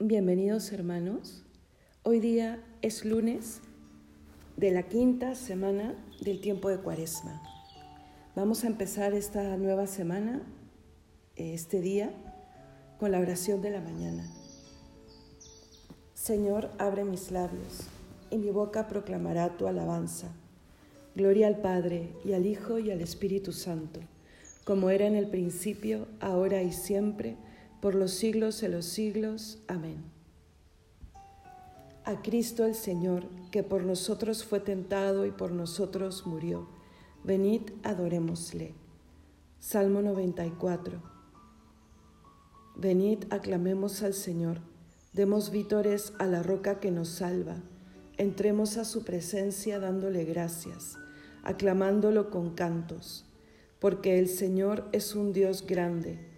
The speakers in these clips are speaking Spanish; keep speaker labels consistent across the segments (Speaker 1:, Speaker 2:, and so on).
Speaker 1: Bienvenidos hermanos. Hoy día es lunes de la quinta semana del tiempo de Cuaresma. Vamos a empezar esta nueva semana, este día, con la oración de la mañana. Señor, abre mis labios y mi boca proclamará tu alabanza. Gloria al Padre y al Hijo y al Espíritu Santo, como era en el principio, ahora y siempre, por los siglos de los siglos. Amén. A Cristo el Señor, que por nosotros fue tentado y por nosotros murió, venid, adorémosle. Salmo 94. Venid, aclamemos al Señor, demos vítores a la roca que nos salva, entremos a su presencia dándole gracias, aclamándolo con cantos, porque el Señor es un Dios grande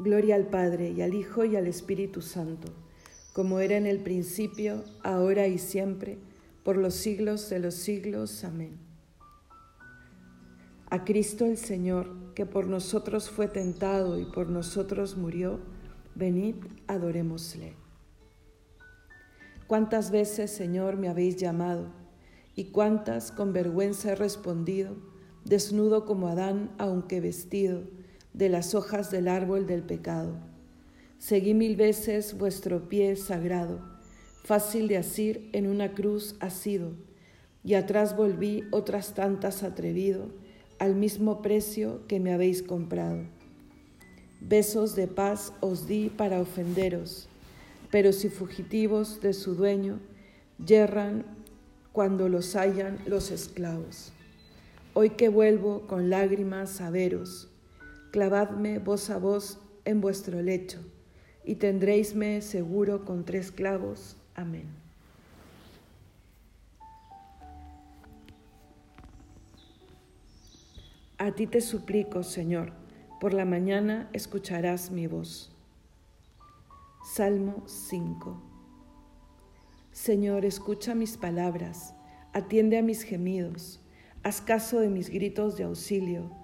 Speaker 1: Gloria al Padre y al Hijo y al Espíritu Santo, como era en el principio, ahora y siempre, por los siglos de los siglos. Amén. A Cristo el Señor, que por nosotros fue tentado y por nosotros murió, venid, adorémosle. ¿Cuántas veces, Señor, me habéis llamado? Y cuántas con vergüenza he respondido, desnudo como Adán, aunque vestido de las hojas del árbol del pecado. Seguí mil veces vuestro pie sagrado, fácil de asir en una cruz asido, y atrás volví otras tantas atrevido, al mismo precio que me habéis comprado. Besos de paz os di para ofenderos, pero si fugitivos de su dueño, yerran cuando los hallan los esclavos. Hoy que vuelvo con lágrimas a veros, clavadme voz a voz en vuestro lecho, y tendréisme seguro con tres clavos. Amén. A ti te suplico, Señor, por la mañana escucharás mi voz. Salmo 5. Señor, escucha mis palabras, atiende a mis gemidos, haz caso de mis gritos de auxilio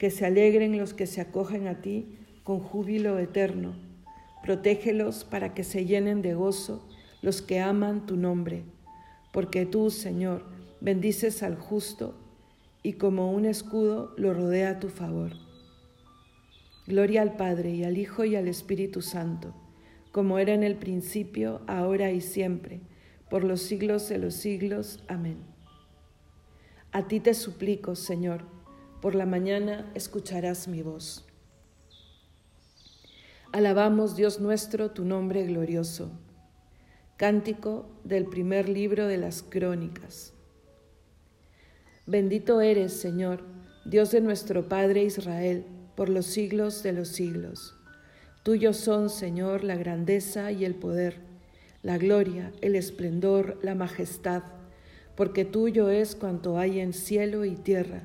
Speaker 1: que se alegren los que se acogen a ti con júbilo eterno. Protégelos para que se llenen de gozo los que aman tu nombre, porque tú, Señor, bendices al justo y como un escudo lo rodea a tu favor. Gloria al Padre y al Hijo y al Espíritu Santo, como era en el principio, ahora y siempre, por los siglos de los siglos. Amén. A ti te suplico, Señor, por la mañana escucharás mi voz. Alabamos, Dios nuestro, tu nombre glorioso. Cántico del primer libro de las Crónicas. Bendito eres, Señor, Dios de nuestro Padre Israel, por los siglos de los siglos. Tuyos son, Señor, la grandeza y el poder, la gloria, el esplendor, la majestad, porque tuyo es cuanto hay en cielo y tierra.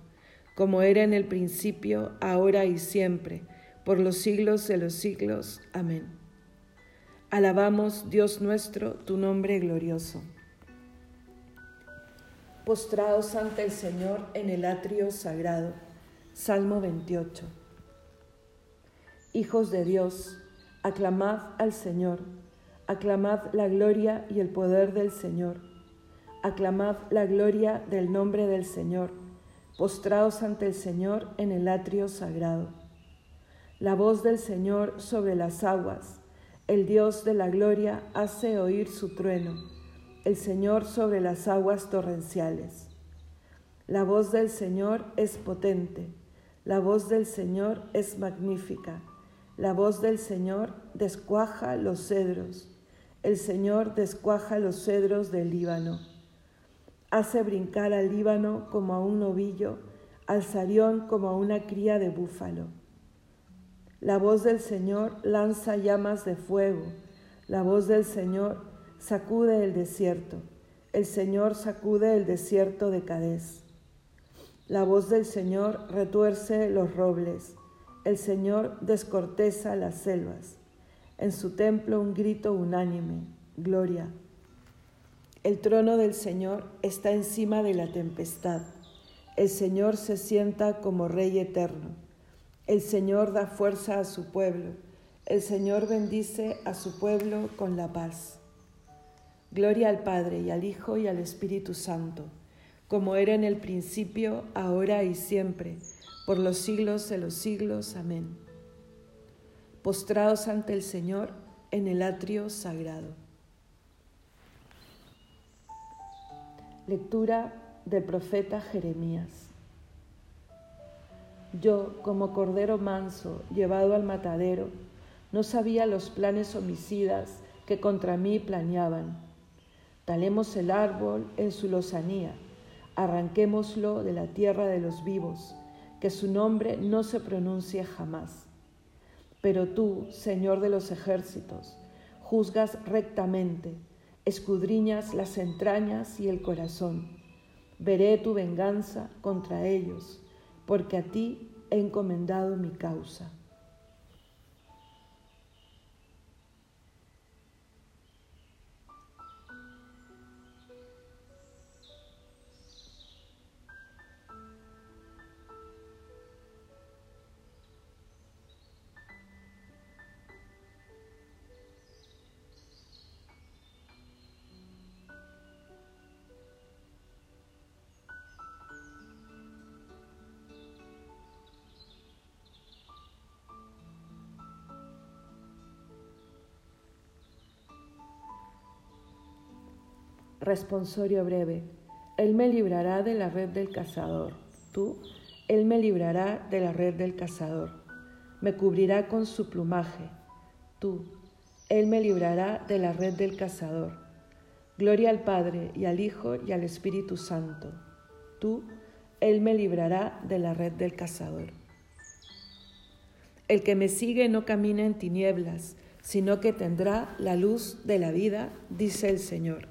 Speaker 1: como era en el principio, ahora y siempre, por los siglos de los siglos. Amén. Alabamos, Dios nuestro, tu nombre glorioso postrados ante el Señor en el atrio sagrado. Salmo 28. Hijos de Dios, aclamad al Señor, aclamad la gloria y el poder del Señor, aclamad la gloria del nombre del Señor, postrados ante el Señor en el atrio sagrado. La voz del Señor sobre las aguas, el Dios de la gloria hace oír su trueno el Señor sobre las aguas torrenciales. La voz del Señor es potente, la voz del Señor es magnífica, la voz del Señor descuaja los cedros, el Señor descuaja los cedros del Líbano. Hace brincar al Líbano como a un novillo, al Sarión como a una cría de búfalo. La voz del Señor lanza llamas de fuego, la voz del Señor sacude el desierto. El Señor sacude el desierto de Cadés. La voz del Señor retuerce los robles. El Señor descorteza las selvas. En su templo un grito unánime. Gloria. El trono del Señor está encima de la tempestad. El Señor se sienta como Rey eterno. El Señor da fuerza a su pueblo. El Señor bendice a su pueblo con la paz. Gloria al Padre y al Hijo y al Espíritu Santo, como era en el principio, ahora y siempre, por los siglos de los siglos. Amén. Postrados ante el Señor en el atrio sagrado. Lectura del profeta Jeremías. Yo, como cordero manso, llevado al matadero, no sabía los planes homicidas que contra mí planeaban Talemos el árbol en su lozanía, arranquémoslo de la tierra de los vivos, que su nombre no se pronuncie jamás. Pero tú, Señor de los ejércitos, juzgas rectamente, escudriñas las entrañas y el corazón. Veré tu venganza contra ellos, porque a ti he encomendado mi causa. Responsorio breve. Él me librará de la red del cazador. Tú, Él me librará de la red del cazador. Me cubrirá con su plumaje. Tú, Él me librará de la red del cazador. Gloria al Padre y al Hijo y al Espíritu Santo. Tú, Él me librará de la red del cazador. El que me sigue no camina en tinieblas, sino que tendrá la luz de la vida, dice el Señor.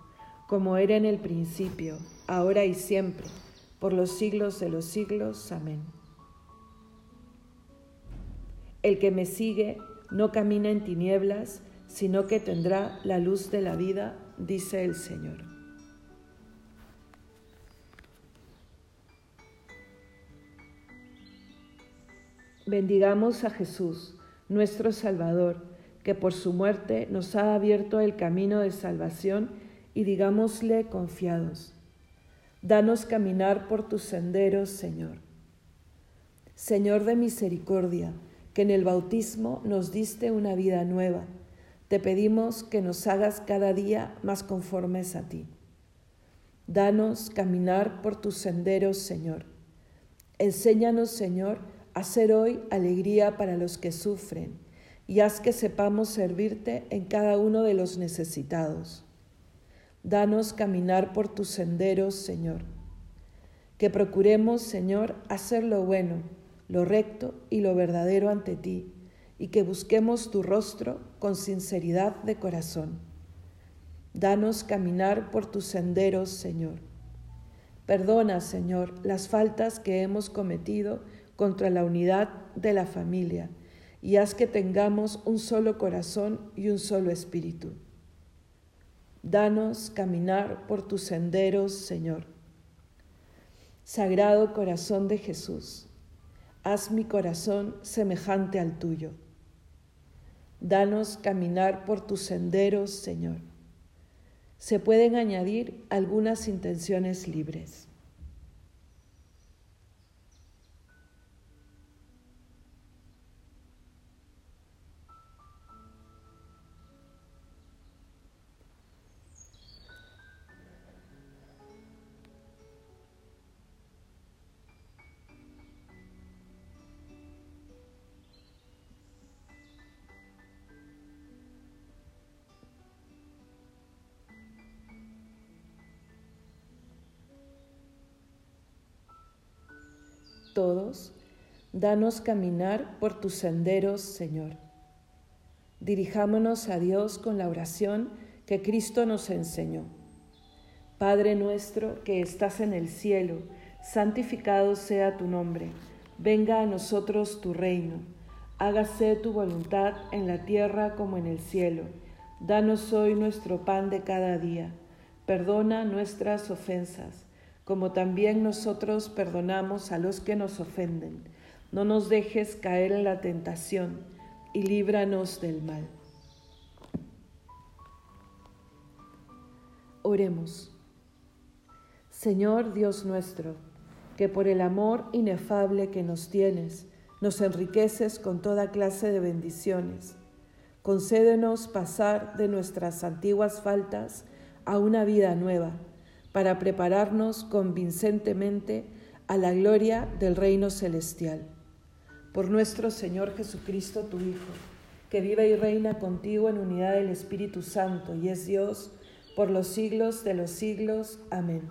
Speaker 1: como era en el principio, ahora y siempre, por los siglos de los siglos. Amén. El que me sigue no camina en tinieblas, sino que tendrá la luz de la vida, dice el Señor. Bendigamos a Jesús, nuestro Salvador que por su muerte nos ha abierto el camino de salvación y digámosle confiados, danos caminar por tus senderos, Señor. Señor de misericordia, que en el bautismo nos diste una vida nueva, te pedimos que nos hagas cada día más conformes a ti. Danos caminar por tus senderos, Señor. Enséñanos, Señor, a ser hoy alegría para los que sufren y haz que sepamos servirte en cada uno de los necesitados. Danos caminar por tus senderos, Señor. Que procuremos, Señor, hacer lo bueno, lo recto y lo verdadero ante ti, y que busquemos tu rostro con sinceridad de corazón. Danos caminar por tus senderos, Señor. Perdona, Señor, las faltas que hemos cometido contra la unidad de la familia y haz que tengamos un solo corazón y un solo espíritu. Danos caminar por tus senderos, Señor. Sagrado corazón de Jesús, haz mi corazón semejante al tuyo. Danos caminar por tus senderos, Señor. Se pueden añadir algunas intenciones libres. Todos, danos caminar por tus senderos, Señor. Dirijámonos a Dios con la oración que Cristo nos enseñó. Padre nuestro que estás en el cielo, santificado sea tu nombre. Venga a nosotros tu reino. Hágase tu voluntad en la tierra como en el cielo. Danos hoy nuestro pan de cada día. Perdona nuestras ofensas como también nosotros perdonamos a los que nos ofenden. No nos dejes caer en la tentación y líbranos del mal. Oremos. Señor Dios nuestro, que por el amor inefable que nos tienes, nos enriqueces con toda clase de bendiciones. Concédenos pasar de nuestras antiguas faltas a una vida nueva para prepararnos convincentemente a la gloria del reino celestial. Por nuestro Señor Jesucristo, tu Hijo, que vive y reina contigo en unidad del Espíritu Santo y es Dios por los siglos de los siglos. Amén.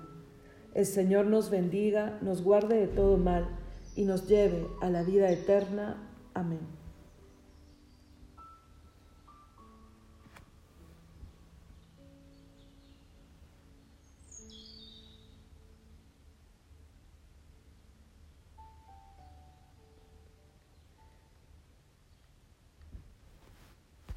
Speaker 1: El Señor nos bendiga, nos guarde de todo mal y nos lleve a la vida eterna. Amén.